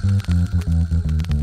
Thank you.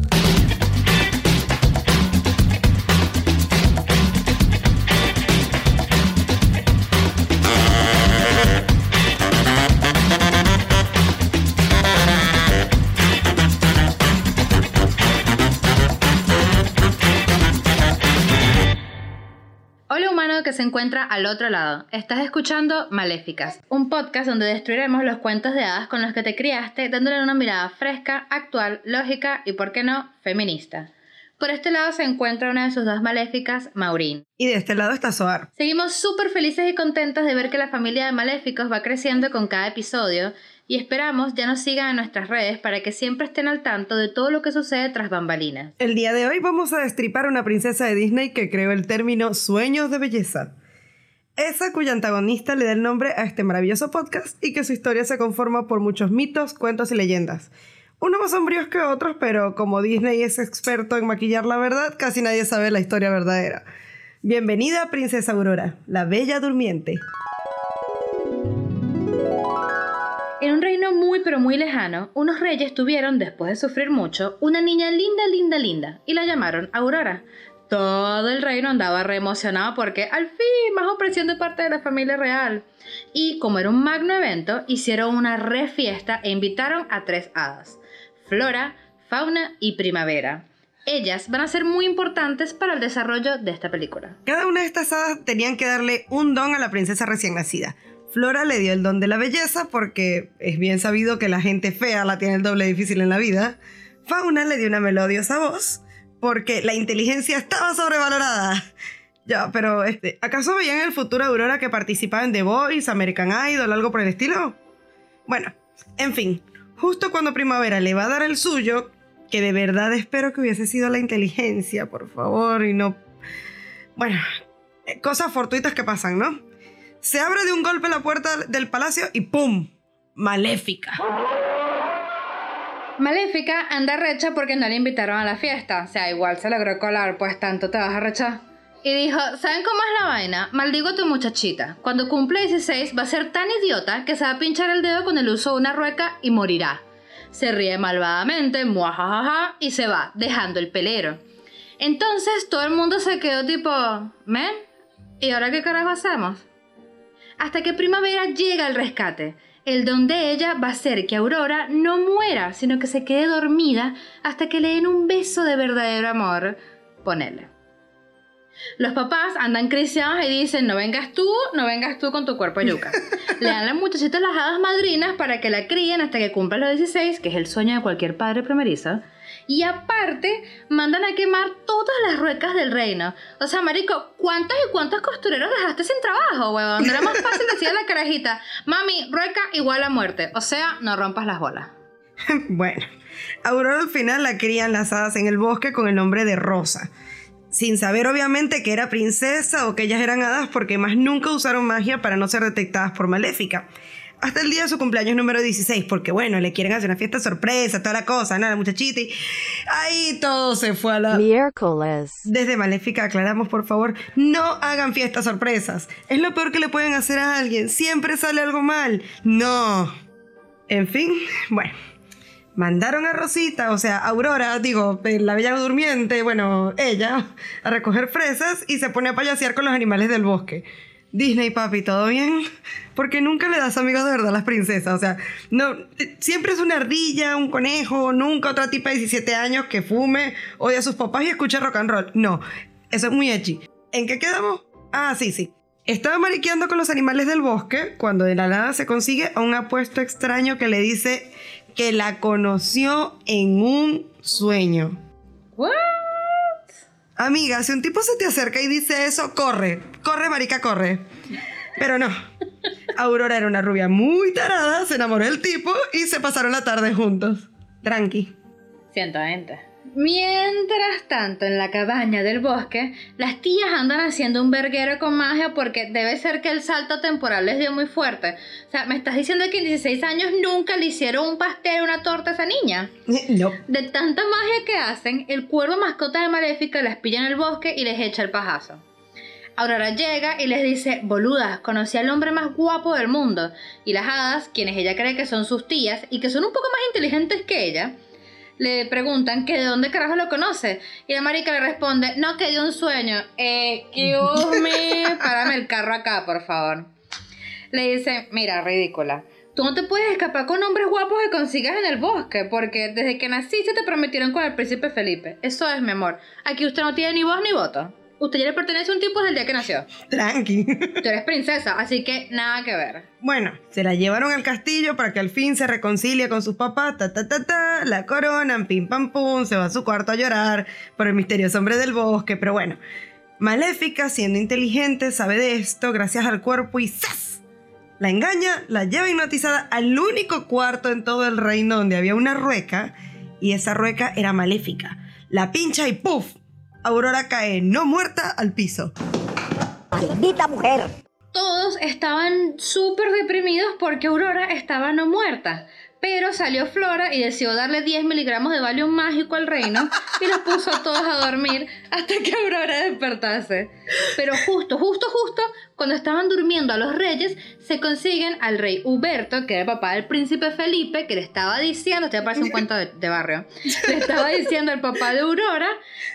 Al otro lado. Estás escuchando Maléficas, un podcast donde destruiremos los cuentos de hadas con los que te criaste, dándole una mirada fresca, actual, lógica y, por qué no, feminista. Por este lado se encuentra una de sus dos maléficas, Maureen. Y de este lado está Soar. Seguimos súper felices y contentos de ver que la familia de maléficos va creciendo con cada episodio y esperamos ya nos sigan en nuestras redes para que siempre estén al tanto de todo lo que sucede tras bambalinas. El día de hoy vamos a destripar a una princesa de Disney que creó el término sueños de belleza. Esa cuya antagonista le da el nombre a este maravilloso podcast y que su historia se conforma por muchos mitos, cuentos y leyendas unos más sombríos que otros, pero como Disney es experto en maquillar la verdad, casi nadie sabe la historia verdadera. Bienvenida, Princesa Aurora, la bella durmiente. En un reino muy pero muy lejano, unos reyes tuvieron, después de sufrir mucho, una niña linda, linda, linda, y la llamaron Aurora. Todo el reino andaba re emocionado porque al fin más opresión de parte de la familia real. Y como era un magno evento, hicieron una re fiesta e invitaron a tres hadas flora, fauna y primavera. Ellas van a ser muy importantes para el desarrollo de esta película. Cada una de estas hadas tenían que darle un don a la princesa recién nacida. Flora le dio el don de la belleza porque es bien sabido que la gente fea la tiene el doble difícil en la vida. Fauna le dio una melodiosa voz porque la inteligencia estaba sobrevalorada. Ya, pero este, ¿acaso veían el futuro Aurora que participaba en The Voice, American Idol, algo por el estilo? Bueno, en fin, justo cuando Primavera le va a dar el suyo, que de verdad espero que hubiese sido la inteligencia, por favor, y no... Bueno, cosas fortuitas que pasan, ¿no? Se abre de un golpe la puerta del palacio y ¡pum! Maléfica. Maléfica anda recha porque no le invitaron a la fiesta. O sea, igual se logró colar, pues tanto te vas a rechar y dijo, ¿saben cómo es la vaina? Maldigo a tu muchachita. Cuando cumple 16 va a ser tan idiota que se va a pinchar el dedo con el uso de una rueca y morirá. Se ríe malvadamente, muajajaja, y se va, dejando el pelero. Entonces todo el mundo se quedó tipo, ¿men? ¿Y ahora qué carajo hacemos? Hasta que Primavera llega al rescate. El don de ella va a ser que Aurora no muera, sino que se quede dormida hasta que le den un beso de verdadero amor. Ponele. Los papás andan cristianos y dicen, no vengas tú, no vengas tú con tu cuerpo yuca. Le dan a la muchachita las hadas madrinas para que la críen hasta que cumpla los 16, que es el sueño de cualquier padre primerizo. Y aparte, mandan a quemar todas las ruecas del reino. O sea, marico, ¿cuántos y cuántos costureros dejaste sin trabajo, huevón? No era más fácil decir a la carajita, mami, rueca igual a muerte. O sea, no rompas las bolas. bueno, Aurora al final la crían las hadas en el bosque con el nombre de Rosa sin saber obviamente que era princesa o que ellas eran hadas porque más nunca usaron magia para no ser detectadas por Maléfica. Hasta el día de su cumpleaños número 16, porque bueno, le quieren hacer una fiesta sorpresa, toda la cosa, nada, muchachita. Y ahí todo se fue a la... Miércoles. Desde Maléfica aclaramos, por favor, no hagan fiestas sorpresas. Es lo peor que le pueden hacer a alguien. Siempre sale algo mal. No. En fin, bueno mandaron a Rosita, o sea, Aurora, digo, eh, la bella durmiente, bueno, ella, a recoger fresas y se pone a payasear con los animales del bosque. Disney, papi, ¿todo bien? Porque nunca le das amigos de verdad a las princesas. O sea, no, siempre es una ardilla, un conejo, nunca otra tipa de 17 años que fume, odia a sus papás y escucha rock and roll. No, eso es muy edgy. ¿En qué quedamos? Ah, sí, sí. Estaba mariqueando con los animales del bosque cuando de la nada se consigue a un apuesto extraño que le dice que la conoció en un sueño. Amiga, si un tipo se te acerca y dice eso, corre, corre, marica, corre. Pero no. Aurora era una rubia muy tarada, se enamoró del tipo y se pasaron la tarde juntos. Tranqui. gente. Mientras tanto, en la cabaña del bosque, las tías andan haciendo un verguero con magia porque debe ser que el salto temporal les dio muy fuerte. O sea, ¿me estás diciendo que en 16 años nunca le hicieron un pastel o una torta a esa niña? No. De tanta magia que hacen, el cuervo mascota de Maléfica las pilla en el bosque y les echa el pajazo. Aurora llega y les dice, boludas, conocí al hombre más guapo del mundo. Y las hadas, quienes ella cree que son sus tías y que son un poco más inteligentes que ella, le preguntan que de dónde carajo lo conoce. Y la marica le responde, no, que de un sueño. Excuse me, párame el carro acá, por favor. Le dice, mira, ridícula. Tú no te puedes escapar con hombres guapos que consigas en el bosque, porque desde que naciste te prometieron con el príncipe Felipe. Eso es, mi amor. Aquí usted no tiene ni voz ni voto. Usted ya le pertenece a un tipo desde el día que nació. Tranqui. Tú eres princesa, así que nada que ver. Bueno, se la llevaron al castillo para que al fin se reconcilie con sus papás, ta ta ta ta, la coronan, pim pam pum, se va a su cuarto a llorar por el misterioso hombre del bosque, pero bueno. Maléfica, siendo inteligente, sabe de esto gracias al cuerpo y ¡zas! La engaña, la lleva hipnotizada al único cuarto en todo el reino donde había una rueca y esa rueca era maléfica. La pincha y ¡puf! Aurora cae no muerta al piso. ¡Maldita mujer! Todos estaban súper deprimidos porque Aurora estaba no muerta. Pero salió Flora y decidió darle 10 miligramos de Valium mágico al reino y los puso a todos a dormir hasta que Aurora despertase. Pero justo, justo, justo, cuando estaban durmiendo a los reyes, se consiguen al rey Huberto, que era el papá del príncipe Felipe, que le estaba diciendo, te parece un cuento de, barrio, le estaba diciendo al papá de Aurora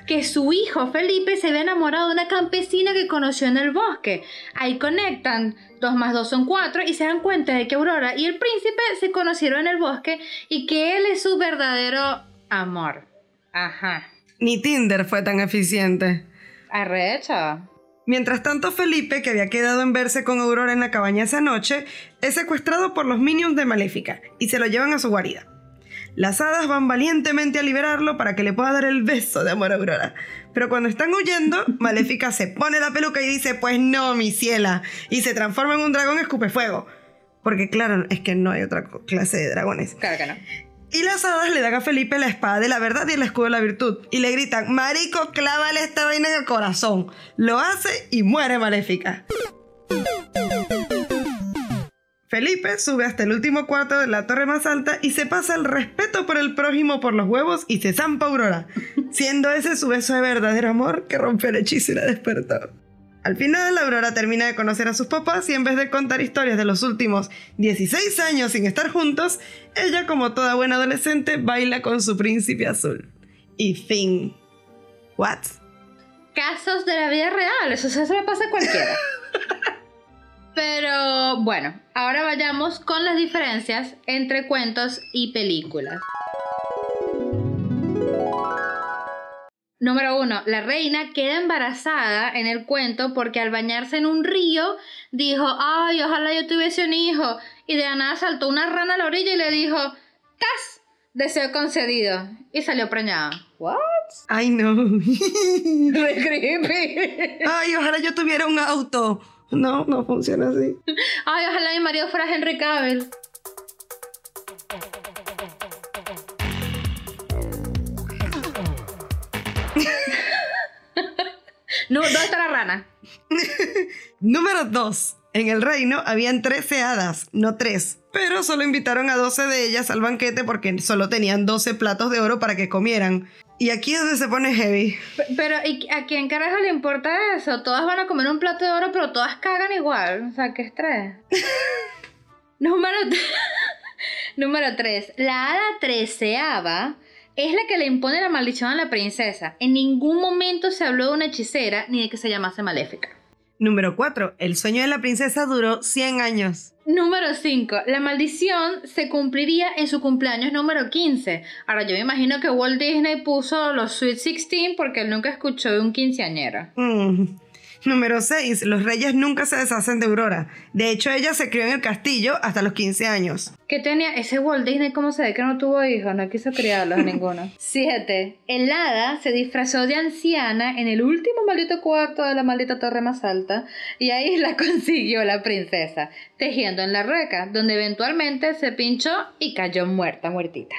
que su hijo Felipe se había enamorado de una campesina que conoció en el bosque. Ahí conectan 2 más 2 son 4 y se dan cuenta de que Aurora y el príncipe se conocieron en el bosque y que él es su verdadero amor. Ajá. Ni Tinder fue tan eficiente. Arrecha. Mientras tanto, Felipe, que había quedado en verse con Aurora en la cabaña esa noche, es secuestrado por los minions de Maléfica y se lo llevan a su guarida. Las hadas van valientemente a liberarlo para que le pueda dar el beso de amor a Aurora. Pero cuando están huyendo, Maléfica se pone la peluca y dice, pues no, mi ciela, y se transforma en un dragón escupefuego. Porque claro, es que no hay otra clase de dragones. Claro que no. Y las hadas le dan a Felipe la espada de la verdad y el escudo de la virtud. Y le gritan, Marico, clávale esta vaina en el corazón. Lo hace y muere Maléfica. Felipe sube hasta el último cuarto de la torre más alta y se pasa el respeto por el prójimo por los huevos y se zampa Aurora, siendo ese su beso de verdadero amor que rompe el hechizo y la despertó. Al final, Aurora termina de conocer a sus papás y en vez de contar historias de los últimos 16 años sin estar juntos, ella, como toda buena adolescente, baila con su príncipe azul. Y fin. ¿What? Casos de la vida real, eso se le pasa a cualquiera. Pero bueno, ahora vayamos con las diferencias entre cuentos y películas. Número uno, la reina queda embarazada en el cuento porque al bañarse en un río dijo, ay, ojalá yo tuviese un hijo. Y de la nada saltó una rana a la orilla y le dijo, ¡tas! Deseo concedido. Y salió preñada. ¿What? Ay, no. Re creepy. Ay, ojalá yo tuviera un auto. No, no funciona así. Ay, ojalá mi marido fuera Henry Cavill. no, ¿dónde está la rana? Número 2. En el reino habían 13 hadas, no 3. Pero solo invitaron a 12 de ellas al banquete porque solo tenían 12 platos de oro para que comieran. Y aquí es donde se pone heavy. Pero ¿y a quién carajo le importa eso? Todas van a comer un plato de oro, pero todas cagan igual. O sea, qué estrés. Número, Número 3. La hada treceava es la que le impone la maldición a la princesa. En ningún momento se habló de una hechicera ni de que se llamase maléfica. Número 4. El sueño de la princesa duró 100 años. Número 5. La maldición se cumpliría en su cumpleaños número 15. Ahora, yo me imagino que Walt Disney puso los Sweet 16 porque él nunca escuchó de un quinceañero. Mm. Número 6. Los reyes nunca se deshacen de Aurora. De hecho, ella se crió en el castillo hasta los 15 años. ¿Qué tenía ese Walt Disney? ¿Cómo se ve que no tuvo hijos? No quiso criarlos ninguno. 7. El hada se disfrazó de anciana en el último maldito cuarto de la maldita torre más alta y ahí la consiguió la princesa, tejiendo en la rueca, donde eventualmente se pinchó y cayó muerta, muertita.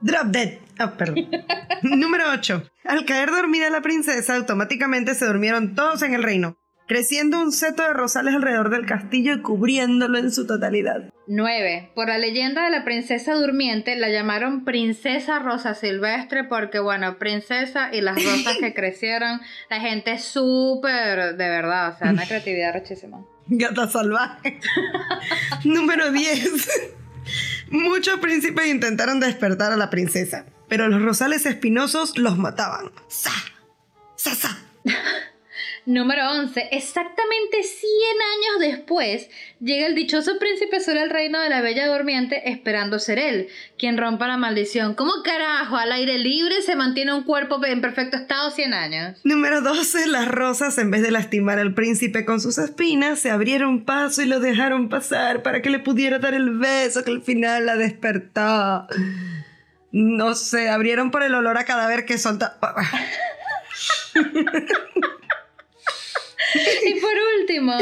Drop dead. Ah, perdón. Número 8. Al caer dormida la princesa, automáticamente se durmieron todos en el reino, creciendo un seto de rosales alrededor del castillo y cubriéndolo en su totalidad. 9. Por la leyenda de la princesa durmiente la llamaron princesa rosa silvestre porque, bueno, princesa y las rosas que crecieron, la gente es súper, de verdad, o sea, una creatividad rechísima. Gata salvaje. Número 10. Muchos príncipes intentaron despertar a la princesa, pero los rosales espinosos los mataban. ¡Sa! ¡Sa, sa! Número 11. Exactamente 100 años después, llega el dichoso príncipe azul al reino de la Bella Durmiente esperando ser él, quien rompa la maldición. ¿Cómo carajo al aire libre se mantiene un cuerpo en perfecto estado 100 años? Número 12. Las rosas, en vez de lastimar al príncipe con sus espinas, se abrieron paso y lo dejaron pasar para que le pudiera dar el beso que al final la despertó. No sé, abrieron por el olor a cadáver que solta. Y por último,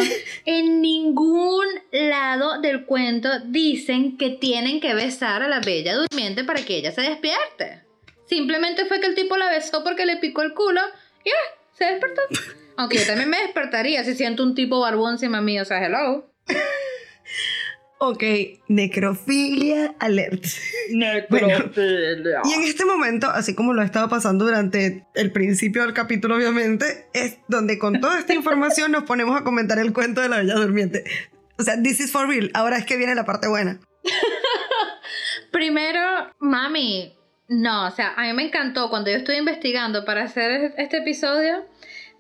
en ningún lado del cuento dicen que tienen que besar a la bella durmiente para que ella se despierte. Simplemente fue que el tipo la besó porque le picó el culo y ya, se despertó. Aunque yo también me despertaría si siento un tipo barbón encima mío, o sea, hello. Ok, necrofilia alert. Necrofilia. Y en este momento, así como lo estaba pasando durante el principio del capítulo, obviamente, es donde con toda esta información nos ponemos a comentar el cuento de la Bella Durmiente. O sea, this is for real. Ahora es que viene la parte buena. Primero, mami, no, o sea, a mí me encantó cuando yo estuve investigando para hacer este episodio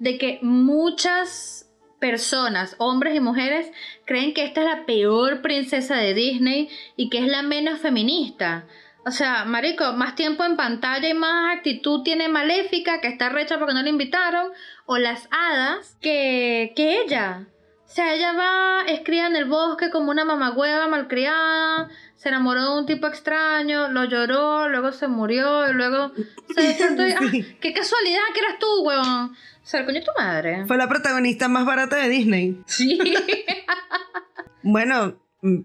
de que muchas personas, hombres y mujeres, creen que esta es la peor princesa de Disney y que es la menos feminista. O sea, Marico, más tiempo en pantalla y más actitud tiene Maléfica, que está recha porque no la invitaron, o las hadas, que, que ella. O sea, ella va, es en el bosque como una mamagüeva malcriada, se enamoró de un tipo extraño, lo lloró, luego se murió y luego se despertó y, ¡ah! ¡Qué casualidad que eras tú, huevón! O sea, el coño tu madre. Fue la protagonista más barata de Disney. Sí. bueno, mm,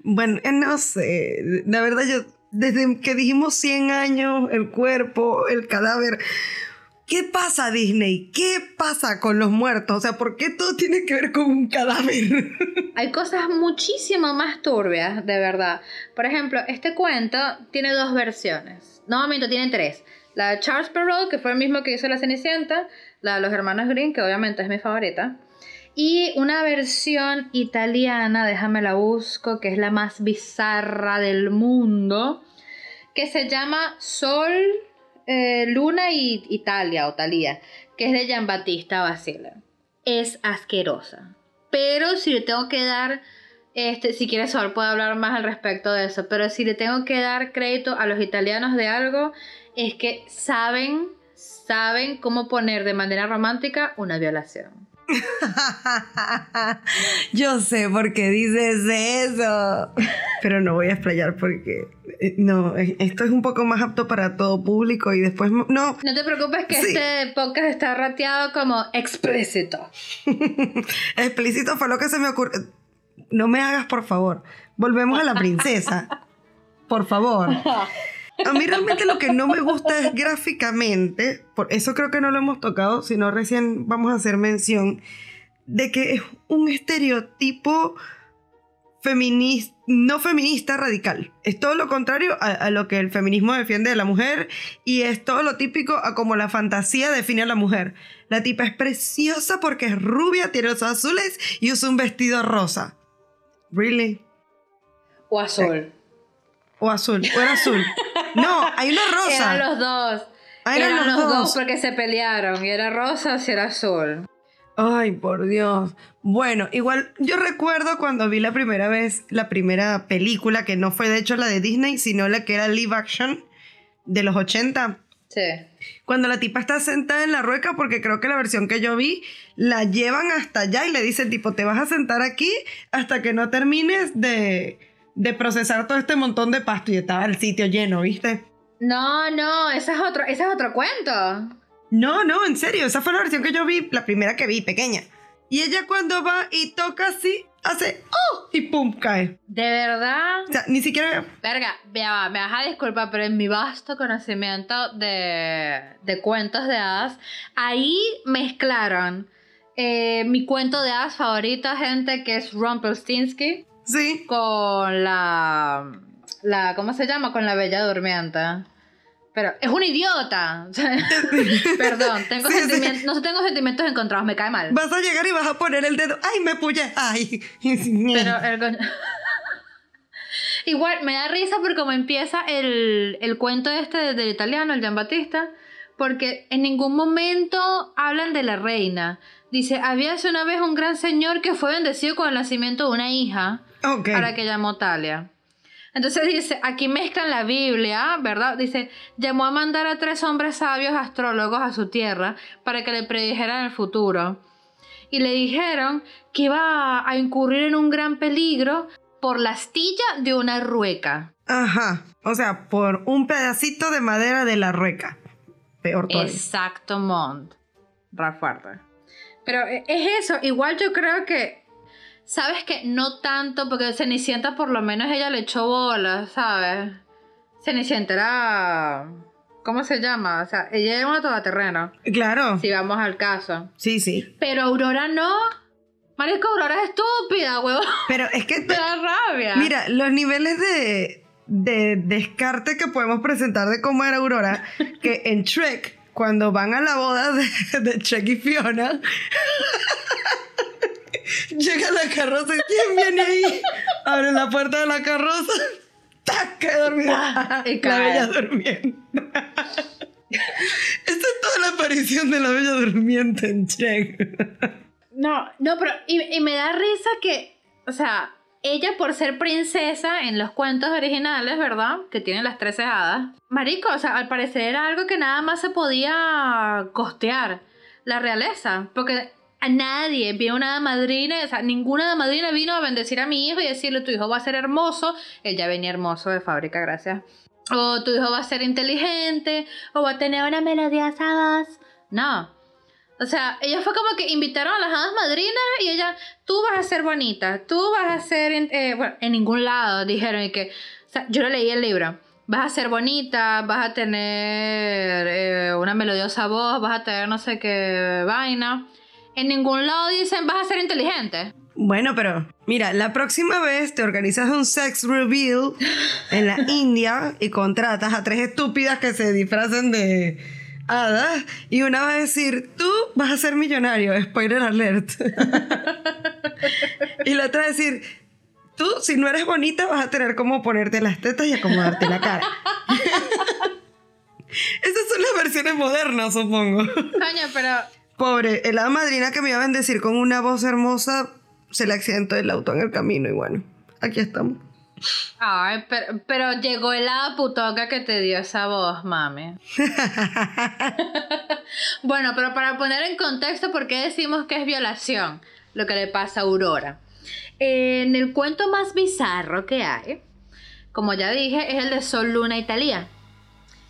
bueno, eh, no sé. La verdad, yo, desde que dijimos 100 años, el cuerpo, el cadáver. ¿Qué pasa, Disney? ¿Qué pasa con los muertos? O sea, ¿por qué todo tiene que ver con un cadáver? Hay cosas muchísimo más turbias, de verdad. Por ejemplo, este cuento tiene dos versiones. No, momento, tiene tres. La de Charles Perrault, que fue el mismo que hizo La Cenicienta, la de los hermanos Green, que obviamente es mi favorita. Y una versión italiana, déjame la busco, que es la más bizarra del mundo, que se llama Sol, eh, Luna y Italia o Talía, que es de Giambattista Basile. Es asquerosa. Pero si le tengo que dar, este, si quieres Sol, puedo hablar más al respecto de eso, pero si le tengo que dar crédito a los italianos de algo, es que saben saben cómo poner de manera romántica una violación. Yo sé por qué dices eso, pero no voy a explayar porque eh, no, esto es un poco más apto para todo público y después no. No te preocupes que este podcast está rateado como explícito. explícito fue lo que se me ocurrió. No me hagas, por favor. Volvemos a la princesa. Por favor. A mí realmente lo que no me gusta es gráficamente, por eso creo que no lo hemos tocado, sino recién vamos a hacer mención de que es un estereotipo feminista, no feminista radical. Es todo lo contrario a, a, lo que el feminismo defiende de la mujer y es todo lo típico a como la fantasía define a la mujer. La tipa es preciosa porque es rubia, tiene los azules y usa un vestido rosa. ¿Really? O azul. O azul, o era azul. No, hay una rosa. Eran los dos. Ah, eran, los, dos. porque se pelearon. Y era rosa y era azul. Ay, por Dios. Bueno, igual yo recuerdo cuando vi la primera vez la primera película, que no fue de hecho la de Disney, sino la que era live action de los 80. Sí. Cuando la tipa está sentada en la rueca, porque creo que la versión que yo vi, la llevan hasta allá y le dicen tipo, te vas a sentar aquí hasta que no termines de, de procesar todo este montón de pasto y estaba el sitio lleno, ¿viste? No, no, ese es otro, ese es otro cuento. No, no, en serio, esa fue la versión que yo vi, la primera que vi, pequeña. Y ella cuando va y toca así, hace ¡oh! y pum, cae. ¿De verdad? O sea, ni siquiera... Verga, me vas a disculpar, pero en mi vasto conocimiento de, de cuentos de hadas, ahí mezclaron eh, mi cuento de hadas favorita, gente, que es Rumpelstiltskin. Sí. Con la, la. ¿Cómo se llama? Con la Bella Durmiente. Pero es un idiota. Perdón, tengo sentimientos, no tengo sentimientos encontrados, me cae mal. Vas a llegar y vas a poner el dedo. ¡Ay, me puye! ¡Ay! Pero el Igual me da risa por cómo empieza el, el cuento este del, del italiano, el Gian Battista, porque en ningún momento hablan de la reina. Dice, había hace una vez un gran señor que fue bendecido con el nacimiento de una hija, Ok. a la que llamó Talia. Entonces dice, aquí mezclan la Biblia, ¿verdad? Dice, llamó a mandar a tres hombres sabios astrólogos a su tierra para que le predijeran el futuro. Y le dijeron que iba a incurrir en un gran peligro por la astilla de una rueca. Ajá. O sea, por un pedacito de madera de la rueca. Peor todavía. Exacto, Mont. Ra fuerte. Pero eh, es eso, igual yo creo que, sabes que no tanto, porque Cenicienta por lo menos ella le echó bolas, ¿sabes? Cenicienta era... ¿Cómo se llama? O sea, ella era una todoterreno, Claro. si vamos al caso. Sí, sí. Pero Aurora no. Marico, Aurora es estúpida, huevón. Pero es que... Me da rabia. Mira, los niveles de, de descarte que podemos presentar de cómo era Aurora, que en Shrek, cuando van a la boda de, de Shrek y Fiona, llega la carroza y ¿quién viene ahí? Abre la puerta de la carroza, ¡tac! cae dormida. Y La bella durmiente. Esta es toda la aparición de la bella durmiente en Shrek. No, no, pero y, y me da risa que, o sea, ella por ser princesa en los cuentos originales, ¿verdad? Que tienen las 13 hadas. Marico, o sea, al parecer era algo que nada más se podía costear. La realeza. Porque a nadie vio una madrina, o sea, ninguna madrina vino a bendecir a mi hijo y decirle, tu hijo va a ser hermoso. Él ya venía hermoso de fábrica, gracias. O tu hijo va a ser inteligente, o va a tener una melodiosa voz. No. O sea, ella fue como que invitaron a las hadas madrinas y ella, tú vas a ser bonita, tú vas a ser, eh, bueno, en ningún lado dijeron y que, o sea, yo leí el libro, vas a ser bonita, vas a tener eh, una melodiosa voz, vas a tener no sé qué vaina. En ningún lado dicen vas a ser inteligente. Bueno, pero mira, la próxima vez te organizas un sex reveal en la India y contratas a tres estúpidas que se disfracen de hadas y una va a decir, tú vas a ser millonario, spoiler alert. y la otra va a decir, tú si no eres bonita vas a tener como ponerte las tetas y acomodarte la cara. Esas son las versiones modernas, supongo. Coño, pero Pobre, el hada madrina que me iba a bendecir con una voz hermosa se le accidentó el auto en el camino y bueno, aquí estamos. Ay, pero, pero llegó el hada putoca que te dio esa voz, mami. bueno, pero para poner en contexto por qué decimos que es violación lo que le pasa a Aurora. En el cuento más bizarro que hay, como ya dije, es el de Sol, Luna y Talía.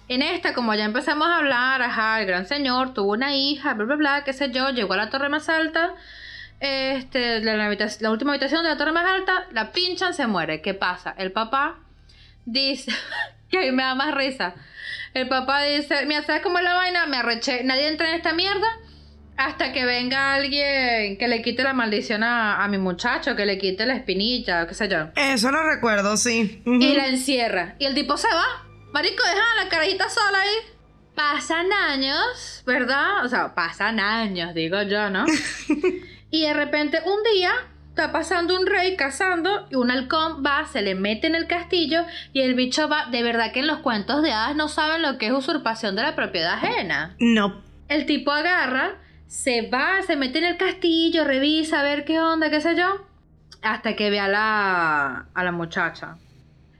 En esta, como ya empezamos a hablar, ajá, el gran señor tuvo una hija, bla, bla, bla, qué sé yo, llegó a la torre más alta, este, la, la habitac- la última habitación de la torre más alta, la pinchan, se muere. ¿Qué pasa? El papá dice, que a mí me da más risa. El papá dice, mira, ¿sabes cómo es la vaina? Me arreché, nadie entra en esta mierda hasta que venga alguien que le quite la maldición a, a mi muchacho, que le quite la espinilla, qué sé yo. Eso lo recuerdo, sí. Y la encierra. Y el tipo se va. Marico, deja a la carajita sola ahí. Pasan años, ¿verdad? O sea, pasan años, digo yo, ¿no? y de repente un día está pasando un rey cazando y un halcón va, se le mete en el castillo y el bicho va. De verdad que en los cuentos de hadas no saben lo que es usurpación de la propiedad ajena. No. El tipo agarra, se va, se mete en el castillo, revisa a ver qué onda, qué sé yo, hasta que ve a la, a la muchacha.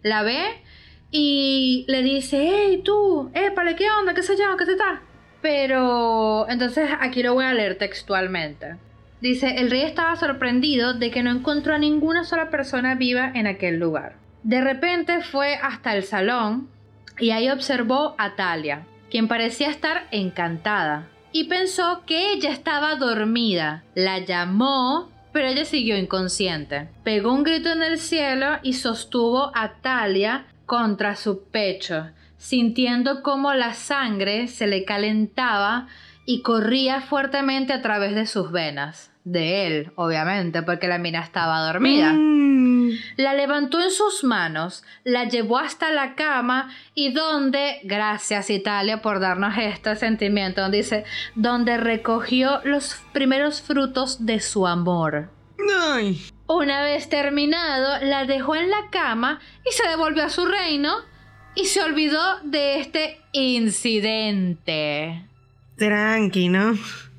La ve y le dice, hey tú, épale, qué onda, qué sé yo, qué se está. Pero entonces aquí lo voy a leer textualmente. Dice, el rey estaba sorprendido de que no encontró a ninguna sola persona viva en aquel lugar. De repente fue hasta el salón y ahí observó a Talia, quien parecía estar encantada, y pensó que ella estaba dormida. La llamó, pero ella siguió inconsciente. Pegó un grito en el cielo y sostuvo a Talia contra su pecho, sintiendo cómo la sangre se le calentaba y corría fuertemente a través de sus venas. De él, obviamente, porque la mina estaba dormida. Mm. La levantó en sus manos, la llevó hasta la cama y donde, gracias Italia por darnos este sentimiento, donde dice, donde recogió los primeros frutos de su amor. Ay. Una vez terminado, la dejó en la cama y se devolvió a su reino y se olvidó de este incidente. Tranqui, ¿no?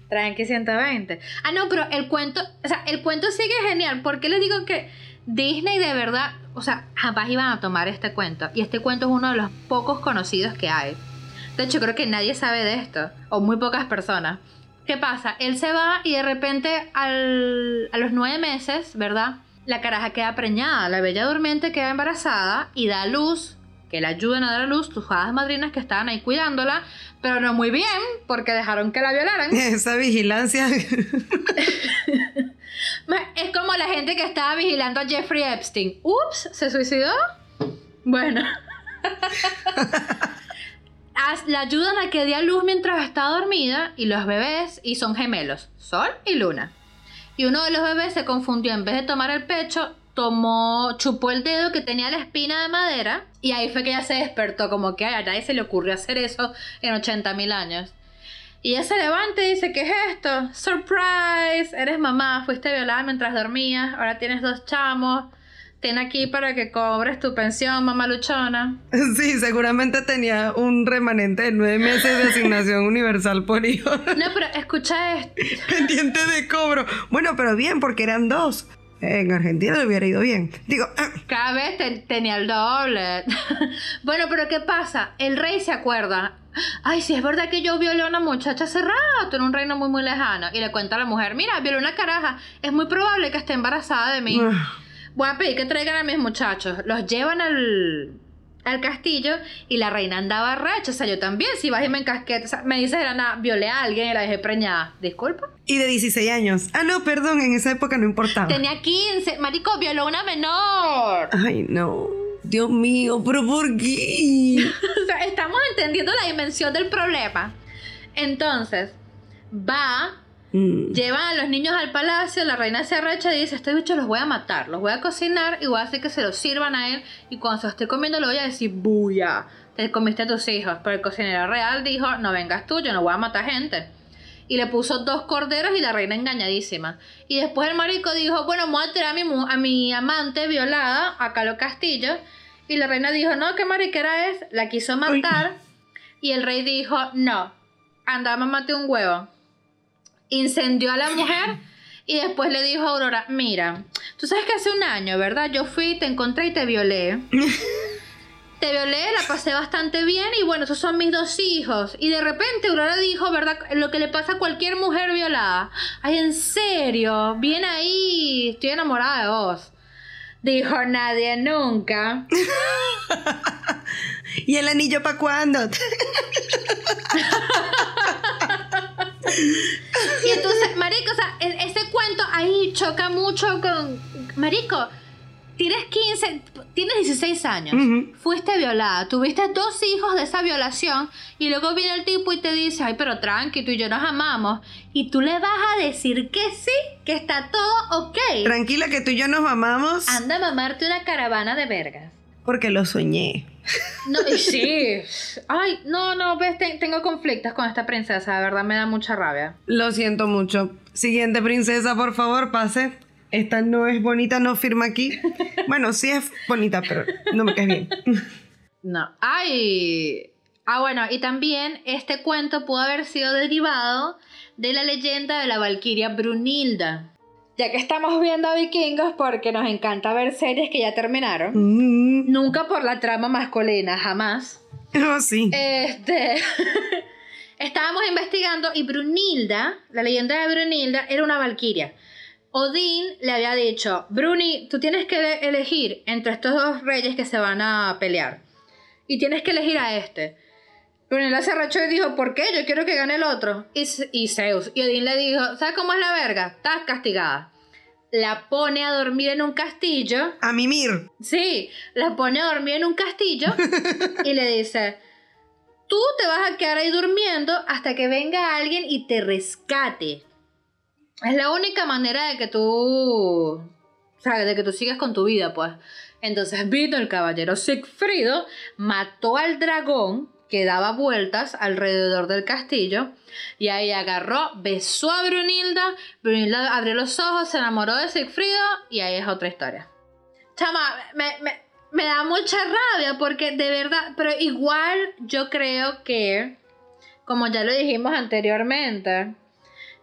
Tranqui 120. Ah, no, pero el cuento, o sea, el cuento sigue genial. ¿Por qué les digo que Disney de verdad, o sea, jamás iban a tomar este cuento? Y este cuento es uno de los pocos conocidos que hay. De hecho, creo que nadie sabe de esto, o muy pocas personas. ¿Qué pasa? Él se va y de repente al- a los nueve meses, ¿verdad? La caraja queda preñada, la bella durmiente queda embarazada y da a luz, que le ayuden a dar a luz tus hadas madrinas que estaban ahí cuidándola, pero no muy bien, porque dejaron que la violaran. Esa vigilancia. Es como la gente que estaba vigilando a Jeffrey Epstein. Ups, ¿se suicidó? Bueno. La ayudan a que dé a luz mientras está dormida y los bebés, y son gemelos, Sol y Luna. Y uno de los bebés se confundió, en vez de tomar el pecho, tomó, chupó el dedo que tenía la espina de madera y ahí fue que ella se despertó, como que "Ay, a nadie se le ocurrió hacer eso en 80 mil años. Y ella se levanta y dice, ¿qué es esto? Surprise, eres mamá, fuiste violada mientras dormías, ahora tienes dos chamos, ten aquí para que cobres tu pensión, mamá luchona. Sí, seguramente tenía un remanente de nueve meses de asignación universal por hijo. No, pero escucha esto. Pendiente de cobro. Bueno, pero bien, porque eran dos. En Argentina le hubiera ido bien. Digo, Cada vez te- tenía el doble. bueno, pero ¿qué pasa? El rey se acuerda. Ay, sí, es verdad que yo violé a una muchacha hace rato en un reino muy, muy lejano. Y le cuenta a la mujer, mira, violé una caraja. Es muy probable que esté embarazada de mí. Voy a pedir que traigan a mis muchachos. Los llevan al, al castillo y la reina andaba recha. O sea, yo también, si vas y me o sea, me dices, era nada, violé a alguien y la dejé preñada. Disculpa. y de 16 años. Ah, no, perdón, en esa época no importaba. Tenía 15. Marico, violó a una menor. Ay, no. Dios mío, pero ¿por qué? O sea, estamos entendiendo la dimensión del problema. Entonces, va, Mm. llevan a los niños al palacio, la reina se arrecha y dice, estos bichos los voy a matar, los voy a cocinar y voy a hacer que se los sirvan a él y cuando se los esté comiendo le voy a decir, buya, te comiste a tus hijos. Pero el cocinero real dijo, no vengas tú, yo no voy a matar gente. Y le puso dos corderos y la reina engañadísima. Y después el marico dijo, bueno, voy a tirar a mi, a mi amante violada a los castillos. Y la reina dijo, no, qué mariquera es. La quiso matar. Y el rey dijo, no, anda, mamate un huevo. Incendió a la mujer y después le dijo a Aurora, mira, tú sabes que hace un año, ¿verdad? Yo fui, te encontré y te violé. Te violé, la pasé bastante bien y bueno, esos son mis dos hijos. Y de repente Aurora dijo, ¿verdad? Lo que le pasa a cualquier mujer violada. Ay, en serio, bien ahí, estoy enamorada de vos. Dijo nadie nunca. ¿Y el anillo para cuándo? Y entonces, marico, o sea, e- ese cuento ahí choca mucho con... Marico, tienes 15, tienes 16 años, fuiste violada, tuviste dos hijos de esa violación y luego viene el tipo y te dice, ay, pero tranqui, tú y yo nos amamos. Y tú le vas a decir que sí, que está todo ok. Tranquila que tú y yo nos mamamos Anda a mamarte una caravana de vergas. Porque lo soñé. No, sí. Ay, no, no, ves, te- tengo conflictos con esta princesa, de verdad me da mucha rabia. Lo siento mucho. Siguiente princesa, por favor, pase. Esta no es bonita, no firma aquí. Bueno, sí es bonita, pero no me caes bien. No. Ay. Ah, bueno, y también este cuento pudo haber sido derivado de la leyenda de la Valquiria Brunilda. Ya que estamos viendo a vikingos porque nos encanta ver series que ya terminaron. Mm, Nunca por la trama masculina, jamás. Oh, sí. Este. Estábamos investigando y Brunilda, la leyenda de Brunilda, era una valquiria. Odín le había dicho, Bruni, tú tienes que ele- elegir entre estos dos reyes que se van a pelear. Y tienes que elegir a este. Brunilda se arrechó y dijo, ¿por qué? Yo quiero que gane el otro. Y, y Zeus. Y Odín le dijo, ¿sabes cómo es la verga? Estás castigada. La pone a dormir en un castillo. A mimir. Sí, la pone a dormir en un castillo y le dice, tú te vas a quedar ahí durmiendo hasta que venga alguien y te rescate. Es la única manera de que tú, sea, de que tú sigas con tu vida, pues. Entonces vino el caballero Sigfrido, mató al dragón que daba vueltas alrededor del castillo. Y ahí agarró, besó a Brunilda, Brunilda abrió los ojos, se enamoró de Sigfrido y ahí es otra historia. Chama, me, me, me da mucha rabia porque de verdad, pero igual yo creo que, como ya lo dijimos anteriormente,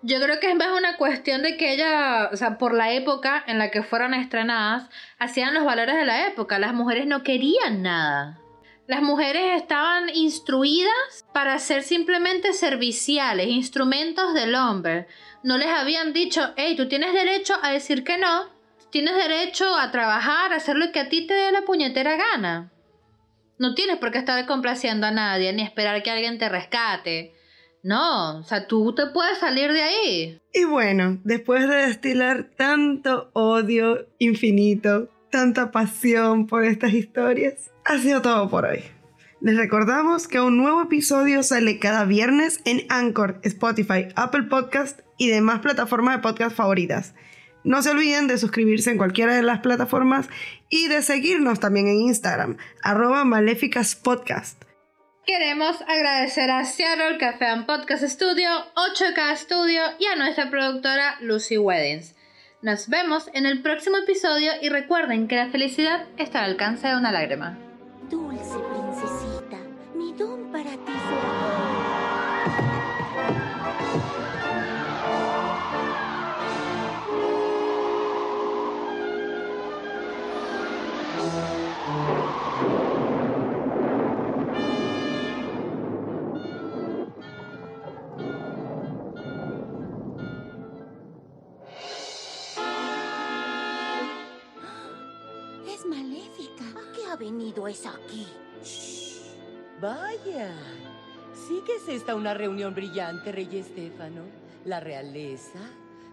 yo creo que es más una cuestión de que ella, o sea, por la época en la que fueron estrenadas, hacían los valores de la época. Las mujeres no querían nada. Las mujeres estaban instruidas para ser simplemente serviciales, instrumentos del hombre. No les habían dicho, hey, tú tienes derecho a decir que no, tienes derecho a trabajar, a hacer lo que a ti te dé la puñetera gana. No tienes por qué estar complaciendo a nadie, ni esperar que alguien te rescate. No, o sea, tú te puedes salir de ahí. Y bueno, después de destilar tanto odio infinito, tanta pasión por estas historias, ha sido todo por hoy. Les recordamos que un nuevo episodio sale cada viernes en Anchor, Spotify, Apple Podcast y demás plataformas de podcast favoritas. No se olviden de suscribirse en cualquiera de las plataformas y de seguirnos también en Instagram, arroba maléficaspodcast. Queremos agradecer a Seattle Café and Podcast Studio, 8K Studio y a nuestra productora Lucy Weddings. Nos vemos en el próximo episodio y recuerden que la felicidad está al alcance de una lágrima. Dulce princesita, mi don para ti será. Venido esa aquí? Vaya, sí que es esta una reunión brillante, Rey Estéfano. La realeza,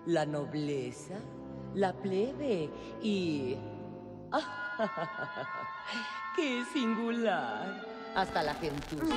la nobleza, la plebe y... ¡Qué singular! Hasta la gentuza.